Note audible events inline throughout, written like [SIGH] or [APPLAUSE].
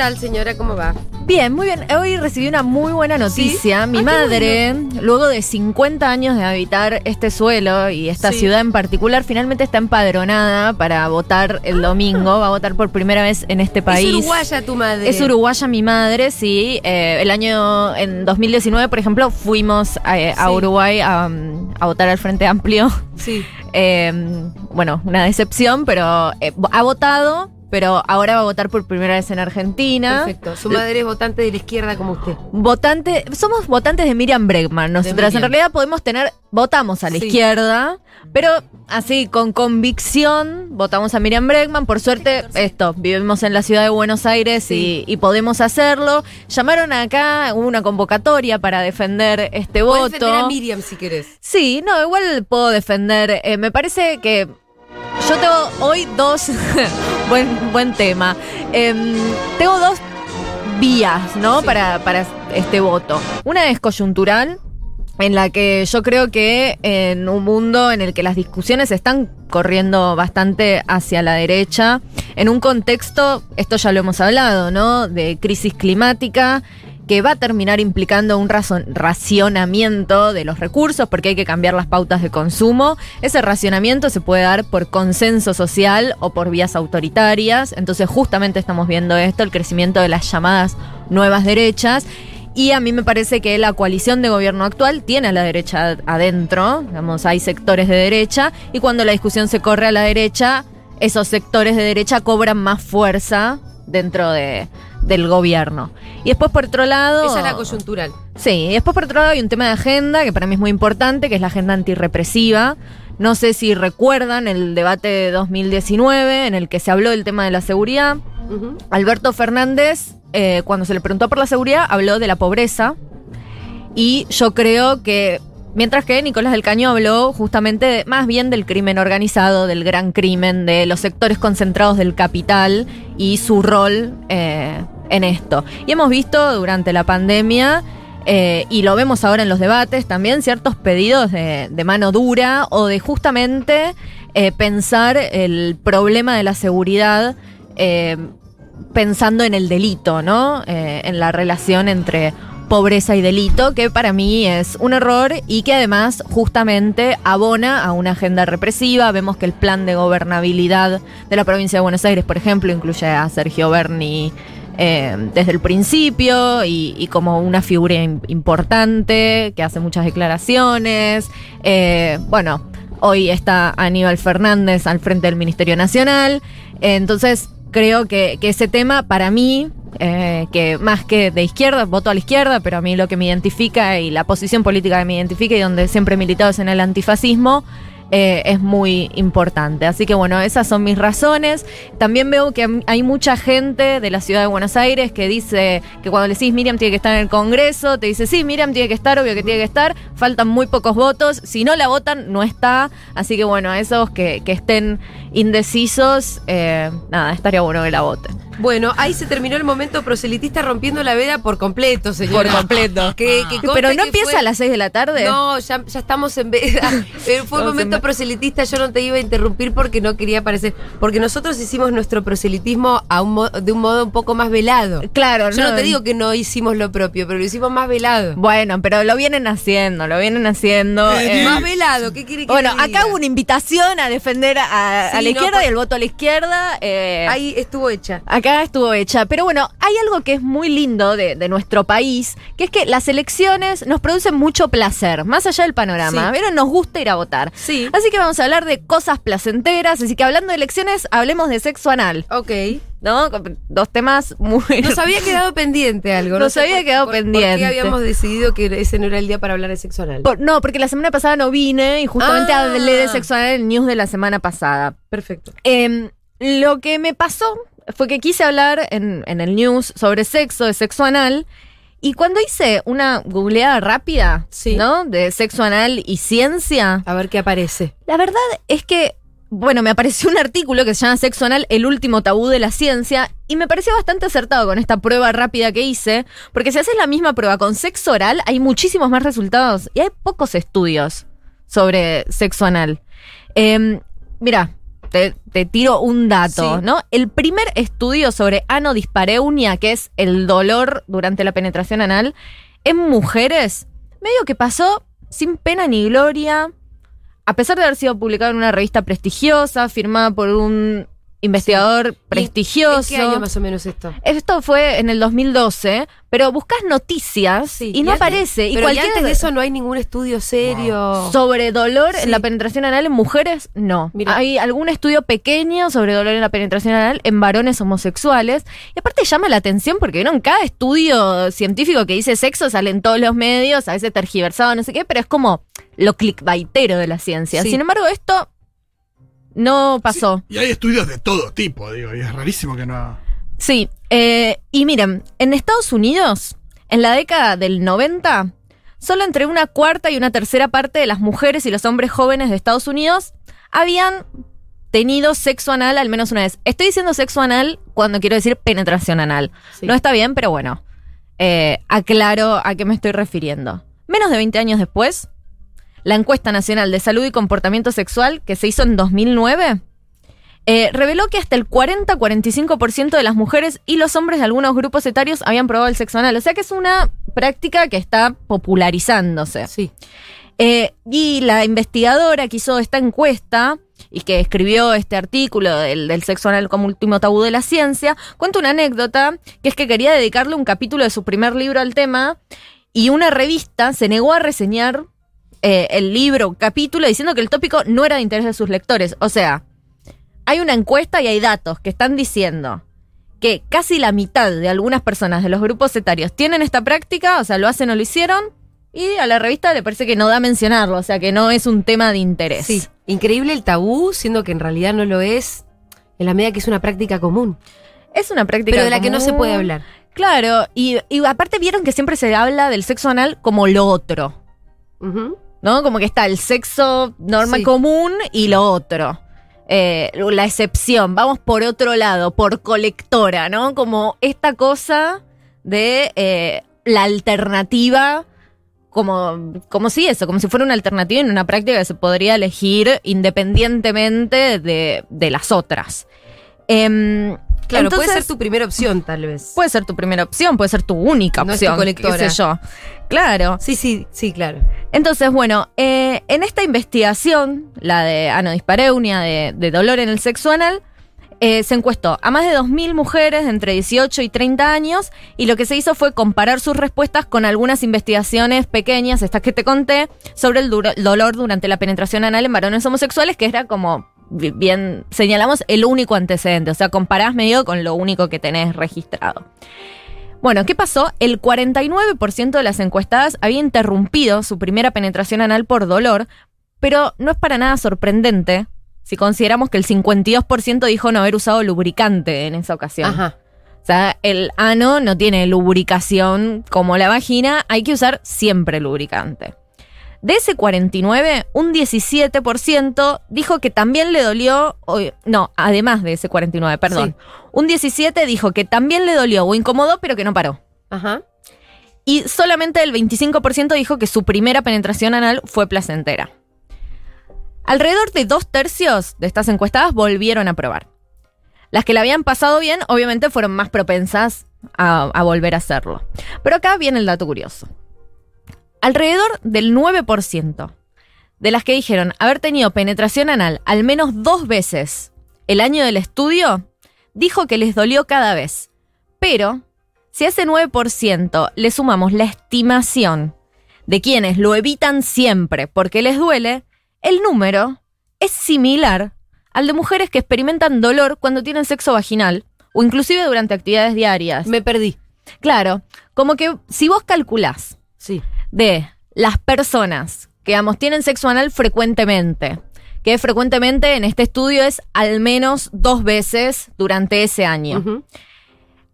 tal, señora? ¿Cómo va? Bien, muy bien. Hoy recibí una muy buena noticia. Mi Ah, qué madre, luego de 50 años de habitar este suelo y esta Sí. ciudad en particular, finalmente está empadronada para votar el domingo. Va a votar por primera vez en este país. Es uruguaya tu madre. Es uruguaya mi madre, sí. Eh, el año, en 2019, por ejemplo, fuimos a, a Sí. Uruguay a, um, a votar al Frente Amplio. Sí. [LAUGHS] Eh, bueno, una decepción, pero eh, ha votado, pero ahora va a votar por primera vez en Argentina. Perfecto. Su madre es votante de la izquierda como usted. Votante, somos votantes de Miriam Bregman. Nosotras en realidad podemos tener, votamos a la Sí. izquierda, pero así con convicción votamos a Miriam Bregman. Por suerte, esto, vivimos en la ciudad de Buenos Aires Sí. y, y podemos hacerlo. Llamaron acá, hubo una convocatoria para defender este voto. defender a Miriam si querés. Sí, no, igual puedo defender. Eh, me parece que yo tengo hoy dos. [LAUGHS] buen, buen tema. Em, tengo dos vías, ¿no? Sí. Para, para este voto. Una es coyuntural. En la que yo creo que en un mundo en el que las discusiones están corriendo bastante hacia la derecha, en un contexto, esto ya lo hemos hablado, ¿no? De crisis climática, que va a terminar implicando un racionamiento de los recursos porque hay que cambiar las pautas de consumo. Ese racionamiento se puede dar por consenso social o por vías autoritarias. Entonces justamente estamos viendo esto, el crecimiento de las llamadas nuevas derechas. Y a mí me parece que la coalición de gobierno actual tiene a la derecha adentro, digamos, hay sectores de derecha, y cuando la discusión se corre a la derecha, esos sectores de derecha cobran más fuerza dentro de, del gobierno. Y después por otro lado... Esa es la coyuntural. Sí, y después por otro lado hay un tema de agenda que para mí es muy importante, que es la agenda antirrepresiva. No sé si recuerdan el debate de 2019 en el que se habló del tema de la seguridad. Alberto Fernández, eh, cuando se le preguntó por la seguridad, habló de la pobreza. Y yo creo que, mientras que Nicolás del Caño habló justamente más bien del crimen organizado, del gran crimen, de los sectores concentrados del capital y su rol eh, en esto. Y hemos visto durante la pandemia, eh, y lo vemos ahora en los debates, también ciertos pedidos de, mano dura o de justamente eh, pensar el problema de la seguridad. pensando en el delito, ¿no? En la relación entre pobreza y delito, que para mí es un error y que además justamente abona a una agenda represiva. Vemos que el plan de gobernabilidad de la provincia de Buenos Aires, por ejemplo, incluye a Sergio Berni eh, desde el principio y, como una figura im- importante que hace muchas declaraciones. Eh, bueno, hoy está Aníbal Fernández al frente del Ministerio Nacional. Entonces, creo que ese tema para mí, eh, que más que de izquierda, voto a la izquierda, pero a mí lo que me identifica y la posición política que me identifica y donde siempre he militado es en el antifascismo, eh, es muy importante. Así que bueno, esas son mis razones. También veo que hay mucha gente de la ciudad de Buenos Aires que dice que cuando le decís Miriam tiene que estar en el Congreso, te dice sí, Miriam tiene que estar, obvio que tiene que estar, faltan muy pocos votos, si no la votan no está, así que bueno, a esos que, que estén indecisos, eh, nada, estaría bueno que la voten. Bueno, ahí se terminó el momento proselitista rompiendo la veda por completo, señora. Por completo. Que, que conste Pero no que empieza fue- a las 6 de la tarde. No, ya, ya estamos en veda. Pero [LAUGHS] fue un momento en proselitista, yo no te iba a interrumpir porque no quería aparecer. Porque nosotros hicimos nuestro proselitismo a un mo- de un modo un poco más velado. Claro, Yo no te digo que no hicimos lo propio, pero lo hicimos más velado. Bueno, pero lo vienen haciendo, lo vienen haciendo. [LAUGHS] eh. Más velado, ¿qué quiere que Bueno, acá hubo una invitación a defender a, a Sí, la izquierda y el voto a la izquierda. eh, Ahí estuvo hecha. Acá estuvo hecha. Pero bueno, hay algo que es muy lindo de, de nuestro país, que es que las elecciones nos producen mucho placer, más allá del panorama. Sí. ¿Vieron? Nos gusta ir a votar. Sí. Así que vamos a hablar de cosas placenteras. Así que hablando de elecciones, hablemos de sexo anal. Ok. ¿No? Dos temas muy. [LAUGHS] Nos había quedado pendiente algo. Nos sé había por- quedado por- ¿Por pendiente. qué habíamos decidido que ese no era el día para hablar de sexo anal? Por- no, porque la semana pasada no vine y justamente Ah. hablé de sexo anal en el news de la semana pasada. Perfecto. Em, lo que me pasó fue que quise hablar en, en el news sobre sexo, de sexo anal. Y cuando hice una googleada rápida, Sí. ¿no? De sexo anal y ciencia, A ver qué aparece. la verdad es que bueno, me apareció un artículo que se llama Sexo Anal, el último tabú de la ciencia, y me pareció bastante acertado con esta prueba rápida que hice, porque si haces la misma prueba con sexo oral, hay muchísimos más resultados y hay pocos estudios sobre sexo anal. Em, mira, te, te tiro un dato, Sí. ¿no? El primer estudio sobre anodispareunia, que es el dolor durante la penetración anal, en mujeres, medio que pasó sin pena ni gloria, a pesar de haber sido publicado en una revista prestigiosa, firmada por un investigador ¿En prestigioso. qué año más o menos esto? Esto fue en el 2012, pero buscas noticias Sí, y no aparece. Y Pero y cualquier antes de eso no hay ningún estudio serio. sobre dolor Sí. en la penetración anal en mujeres, no. Mira. Hay algún estudio pequeño sobre dolor en la penetración anal en varones homosexuales. Y aparte llama la atención porque ¿no? en cada estudio científico que dice sexo sale en todos los medios, a veces tergiversado, no sé qué, pero es como lo clickbaitero de la ciencia. Sí. Sin embargo, esto no pasó. Y hay estudios de todo tipo, digo, y es rarísimo que no. Sí, eh, y miren, en Estados Unidos, en la década del 90, solo entre una cuarta y una tercera parte de las mujeres y los hombres jóvenes de Estados Unidos habían tenido sexo anal al menos una vez. Estoy diciendo sexo anal cuando quiero decir penetración anal. Sí. No está bien, pero bueno, eh, aclaro a qué me estoy refiriendo. Menos de 20 años después, la encuesta nacional de salud y comportamiento sexual que se hizo en 2009 eh, reveló que hasta el 40-45% de las mujeres y los hombres de algunos grupos etarios habían probado el sexo anal. O sea que es una práctica que está popularizándose. Sí. Eh, y la investigadora que hizo esta encuesta y que escribió este artículo del, del sexo anal como último tabú de la ciencia, cuenta una anécdota que es que quería dedicarle un capítulo de su primer libro al tema y una revista se negó a reseñar eh, el libro, capítulo, diciendo que el tópico no era de interés de sus lectores. O sea, hay una encuesta y hay datos que están diciendo que casi la mitad de algunas personas de los grupos etarios tienen esta práctica, o sea, lo hacen o lo hicieron, y a la revista le parece que no da mencionarlo, o sea, que no es un tema de interés. Sí. Increíble el tabú, siendo que en realidad no lo es, en la medida que es una práctica común. Es una práctica Pero de la que no se puede hablar. Claro, y, y aparte vieron que siempre se habla del sexo anal como lo otro, Ujú. ¿No? Como que está el sexo norma Sí. común y lo otro. Eh, la excepción, vamos por otro lado, por colectora, ¿no? Como esta cosa de eh, la alternativa, como, como si eso, como si fuera una alternativa en una práctica que se podría elegir independientemente de, de las otras. Em, Claro, entonces- puede ser tu primera opción, tal vez. Puede ser tu primera opción, puede ser tu única No es tu opción, colectora. qué sé yo. Claro. Sí, sí, sí, claro. Entonces, bueno, eh, en esta investigación, la de anodispareunia, de, de dolor en el sexo anal, eh, se encuestó a más de 2.000 mujeres de entre 18 y 30 años y lo que se hizo fue comparar sus respuestas con algunas investigaciones pequeñas, estas que te conté, sobre el dolor durante la penetración anal en varones homosexuales, que era como, bien señalamos, el único antecedente. O sea, comparás medio con lo único que tenés registrado. Bueno, ¿qué pasó? El 49% de las encuestadas había interrumpido su primera penetración anal por dolor, pero no es para nada sorprendente si consideramos que el 52% dijo no haber usado lubricante en esa ocasión. Ajá. O sea, el ano no tiene lubricación como la vagina, hay que usar siempre lubricante. De ese 49, un 17% dijo que también le dolió, o- no, además de ese 49, perdón. Un 17 dijo que también le dolió o incomodó, pero que no paró. Ajá. Y solamente el 25% dijo que su primera penetración anal fue placentera. Alrededor de dos tercios de estas encuestadas volvieron a probar. Las que la habían pasado bien, obviamente, fueron más propensas a, a volver a hacerlo. Pero acá viene el dato curioso. Alrededor del 9% de las que dijeron haber tenido penetración anal al menos dos veces el año del estudio, dijo que les dolió cada vez. Pero, si a ese 9% le sumamos la estimación de quienes lo evitan siempre porque les duele, el número es similar al de mujeres que experimentan dolor cuando tienen sexo vaginal o inclusive durante actividades diarias. Me perdí. Claro, como que si vos calculás Sí. De las personas que, digamos, tienen sexo anal frecuentemente, que frecuentemente en este estudio es al menos dos veces durante ese año.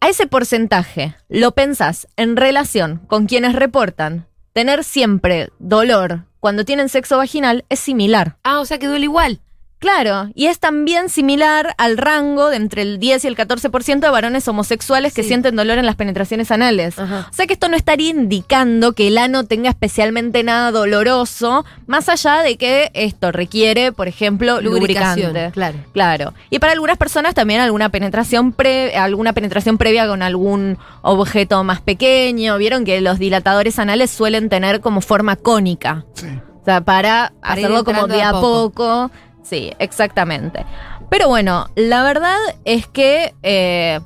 A ese porcentaje lo pensás en relación con quienes reportan tener siempre dolor cuando tienen sexo vaginal es similar. Ah, o sea que duele igual. Claro, y es también similar al rango de entre el 10 y el 14% de varones homosexuales que Sí. sienten dolor en las penetraciones anales. Ajá. O sea que esto no estaría indicando que el ano tenga especialmente nada doloroso, más allá de que esto requiere, por ejemplo, Lubricación, lubricante. claro. Claro. Y para algunas personas también alguna penetración pre- alguna penetración previa con algún objeto más pequeño. Vieron que los dilatadores anales suelen tener como forma cónica. Sí. O sea, para, hacerlo como de a poco. Sí, exactamente. Pero bueno, la verdad es que eh,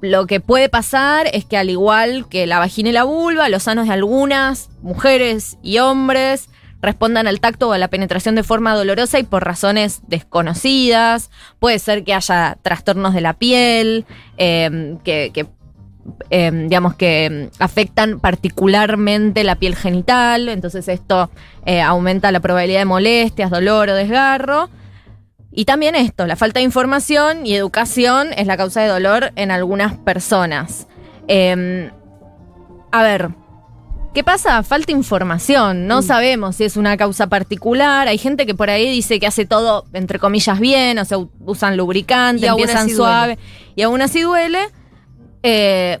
lo que puede pasar es que al igual que la vagina y la vulva, los sanos de algunas mujeres y hombres respondan al tacto o a la penetración de forma dolorosa y por razones desconocidas. Puede ser que haya trastornos de la piel, eh, que, que, eh, digamos que mm, afectan particularmente la piel genital, entonces esto eh, aumenta la probabilidad de molestias, dolor o desgarro. Y también esto, la falta de información y educación es la causa de dolor en algunas personas. Eh, a ver, ¿qué pasa? Falta información, no sabemos si es una causa particular. Hay gente que por ahí dice que hace todo, entre comillas, bien, o sea, usan lubricante, Y empiezan suave y aún así duele. Eh,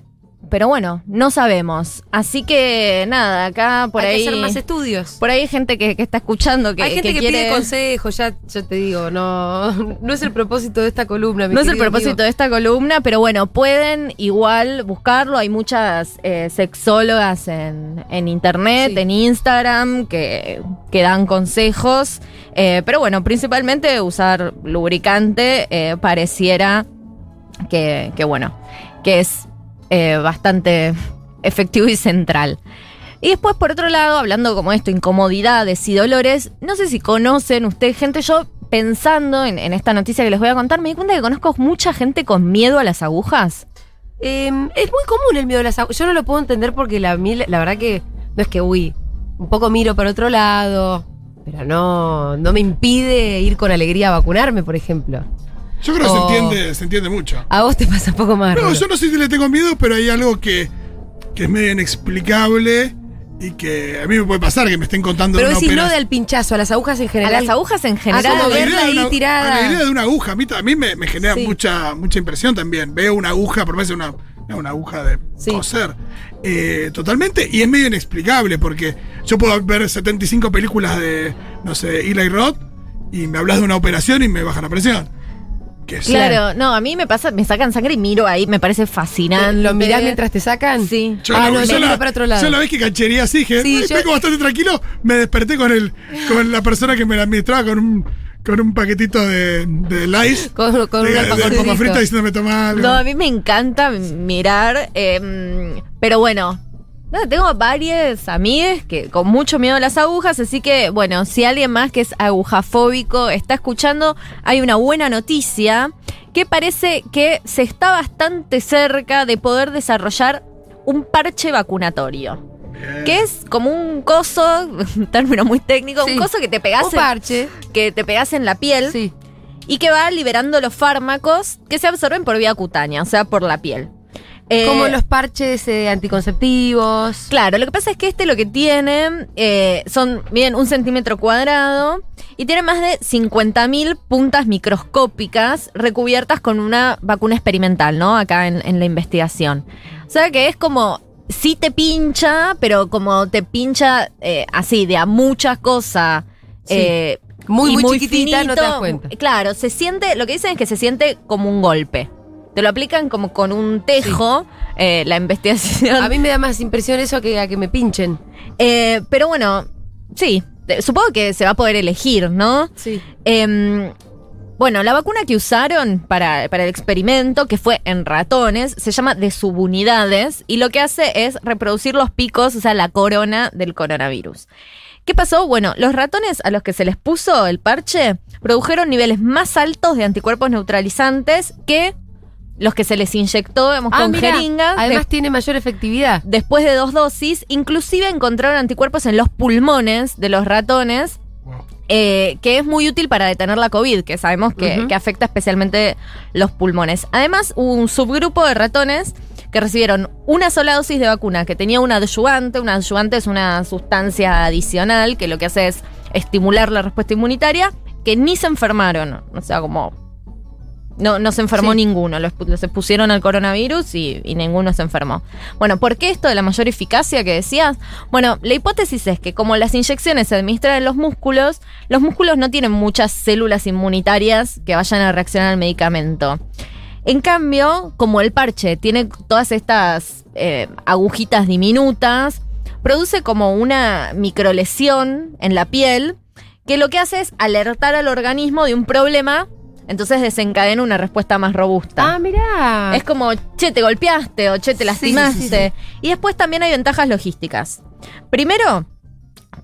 pero bueno, no sabemos. Así que nada, acá por Hay ahí. que hacer más estudios. Por ahí hay gente que, que está escuchando que, Hay gente que, quiere. pide consejos, ya yo te digo, no, no es el propósito de esta columna. mi No es el propósito amigo. de esta columna, pero bueno, pueden igual buscarlo. Hay muchas eh, sexólogas en, en internet, Sí. en Instagram, que, que dan consejos. Eh, pero bueno, principalmente usar lubricante eh, pareciera que, que, bueno, que es eh, bastante efectivo y central. Y después, por otro lado, hablando como esto, incomodidades y dolores, no sé si conocen ustedes, gente, yo pensando en, esta noticia que les voy a contar, me di cuenta que conozco mucha gente con miedo a las agujas. Eh, es muy común el miedo a las agujas. Yo no lo puedo entender porque la, la verdad que no es que, uy, un poco miro para otro lado, pero no, no me impide ir con alegría a vacunarme, por ejemplo. Yo creo que Oh. se, entiende, se entiende mucho. A vos te pasa un poco más. No, yo no sé si le tengo miedo, pero hay algo que, que es medio inexplicable y que a mí me puede pasar que me estén contando Pero de una decís no del pinchazo, a las agujas en A general. las agujas en Ah, general. como La idea verla de ahí una- tirada. La idea de una aguja, a mí, a mí me, me genera Sí. mucha, mucha impresión también. Veo una aguja, por menos una, una aguja de Sí. coser. Eh, totalmente, y es medio inexplicable porque yo puedo ver 75 películas de, no sé, Eli Roth y me hablas de una operación y me baja la presión. Que Claro, no, a mí me pasa, me sacan sangre y miro ahí, me parece fascinante. ¿Lo mirás mientras te sacan? Sí. Yo, Ah, la, no, yo la- para otro lado. yo la vez que canchería así, dije, Sí, "Ay, yo- vengo bastante tranquilo, me desperté con el, con la persona que me la administraba con un, con un paquetito de, de Lice. Con, con de, un de papa frita diciéndome toma algo. No, a mí me encanta mirar, eh, pero bueno, tengo varias amigas que con mucho miedo a las agujas, así que bueno, si alguien más que es agujafóbico está escuchando, hay una buena noticia que parece que se está bastante cerca de poder desarrollar un parche vacunatorio. Bien. Que es como un coso, un [LAUGHS] término muy técnico, Sí. un coso que te pegas parche. que te pegas en la piel Sí. y que va liberando los fármacos que se absorben por vía cutánea, o sea, por la piel. Eh, Como los parches eh, anticonceptivos. Claro, lo que pasa es que este lo que tiene eh, son, bien, un centímetro cuadrado y tiene más de 50.000 puntas microscópicas recubiertas con una vacuna experimental, ¿no? Acá en, en la investigación. O sea que es como, sí te pincha, pero como te pincha eh, así, de a muchas cosas. Sí. eh, Muy, muy chiquitita, no te das cuenta. Claro, se siente, lo que dicen es que se siente como un golpe. Te lo aplican como con un tejo, eh, la investigación. A mí me da más impresión eso que a que me pinchen. Eh, pero bueno, sí, eh, supongo que se va a poder elegir, ¿no? Sí. Em, bueno, la vacuna que usaron para, para el experimento, que fue en ratones, se llama de subunidades y lo que hace es reproducir los picos, o sea, la corona del coronavirus. ¿Qué pasó? Bueno, los ratones a los que se les puso el parche produjeron niveles más altos de anticuerpos neutralizantes que los que se les inyectó digamos, Ah, con mira, jeringas. Además de- tiene mayor efectividad. después de dos dosis, inclusive encontraron anticuerpos en los pulmones de los ratones, eh, que es muy útil para detener la COVID, que sabemos que afecta especialmente los pulmones. Además, hubo un subgrupo de ratones que recibieron una sola dosis de vacuna que tenía un adyuvante. Un adyuvante es una sustancia adicional que lo que hace es estimular la respuesta inmunitaria que ni se enfermaron. O sea, como. No, no se enfermó Sí. ninguno. Los, los expusieron al coronavirus y, y ninguno se enfermó. Bueno, ¿por qué esto de la mayor eficacia que decías? Bueno, la hipótesis es que como las inyecciones se administran en los músculos, los músculos no tienen muchas células inmunitarias que vayan a reaccionar al medicamento. En cambio, como el parche tiene todas estas eh, agujitas diminutas, produce como una microlesión en la piel que lo que hace es alertar al organismo de un problema, entonces desencadena una respuesta más robusta. Ah, mirá. Es como, che, te golpeaste o che, te Sí, lastimaste. sí, sí, Y después también hay ventajas logísticas. Primero,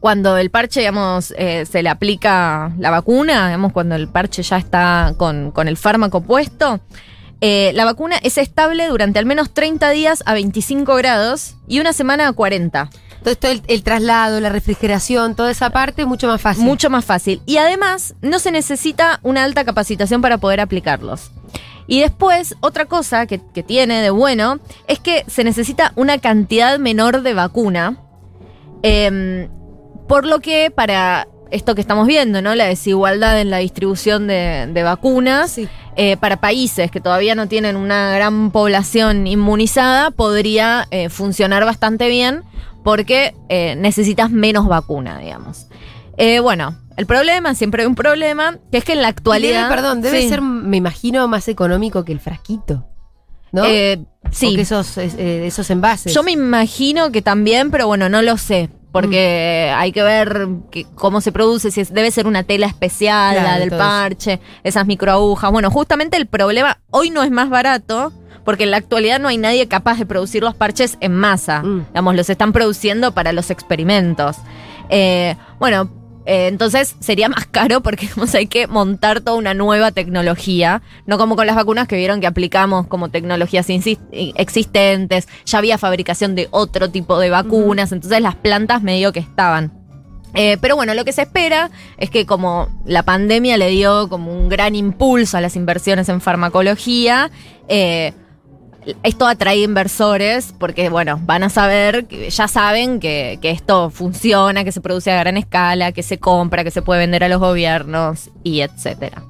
cuando el parche, digamos, eh, se le aplica la vacuna, digamos, cuando el parche ya está con, con el fármaco puesto, eh, la vacuna es estable durante al menos 30 días a 25 grados y una semana a 40. Todo esto, el, traslado, la refrigeración, toda esa parte, mucho más fácil. Mucho más fácil. Y además, no se necesita una alta capacitación para poder aplicarlos. Y después, otra cosa que, que tiene de bueno es que se necesita una cantidad menor de vacuna. Em, por lo que para esto que estamos viendo, ¿no? La desigualdad en la distribución de, de vacunas. Sí. eh, para países que todavía no tienen una gran población inmunizada, podría eh, funcionar bastante bien porque eh, necesitas menos vacuna, digamos. Eh, bueno, el problema, siempre hay un problema, que es que en la actualidad... debe, perdón, debe Sí. ser, me imagino, más económico que el frasquito. ¿No? Eh, O sí, que esos, eh, esos envases. yo me imagino que también, pero bueno, no lo sé. Porque hay que ver que- cómo se produce, si es- debe ser una tela especial, Claro, la del parche, esas microagujas. Bueno, justamente el problema hoy no es más barato, porque en la actualidad no hay nadie capaz de producir los parches en masa. Mm. Digamos, los están produciendo para los experimentos. Eh, bueno, eh, entonces sería más [LAUGHS] caro porque digamos, hay que montar toda una nueva tecnología, no como con las vacunas que vieron que aplicamos como tecnologías insis- existentes, ya había fabricación de otro tipo de vacunas, entonces las plantas medio que estaban. Eh, pero bueno, lo que se espera es que como la pandemia le dio como un gran impulso a las inversiones en farmacología, eh, esto atrae inversores porque, bueno, van a saber, ya saben que, que esto funciona, que se produce a gran escala, que se compra, que se puede vender a los gobiernos y etcétera.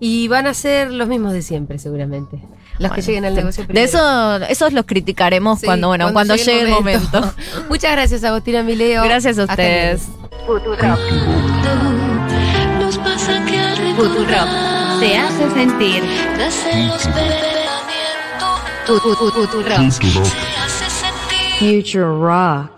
Y van a ser los mismos de siempre, seguramente. Los que lleguen al de- negocio De primero. eso, esos los criticaremos Sí, cuando, bueno, cuando, llegue el momento. [LAUGHS] Muchas gracias, Agostina Mileo. Gracias a Hasta ustedes. Nos pasa que al Futurock Futurock. se hace sentir. Future Rock.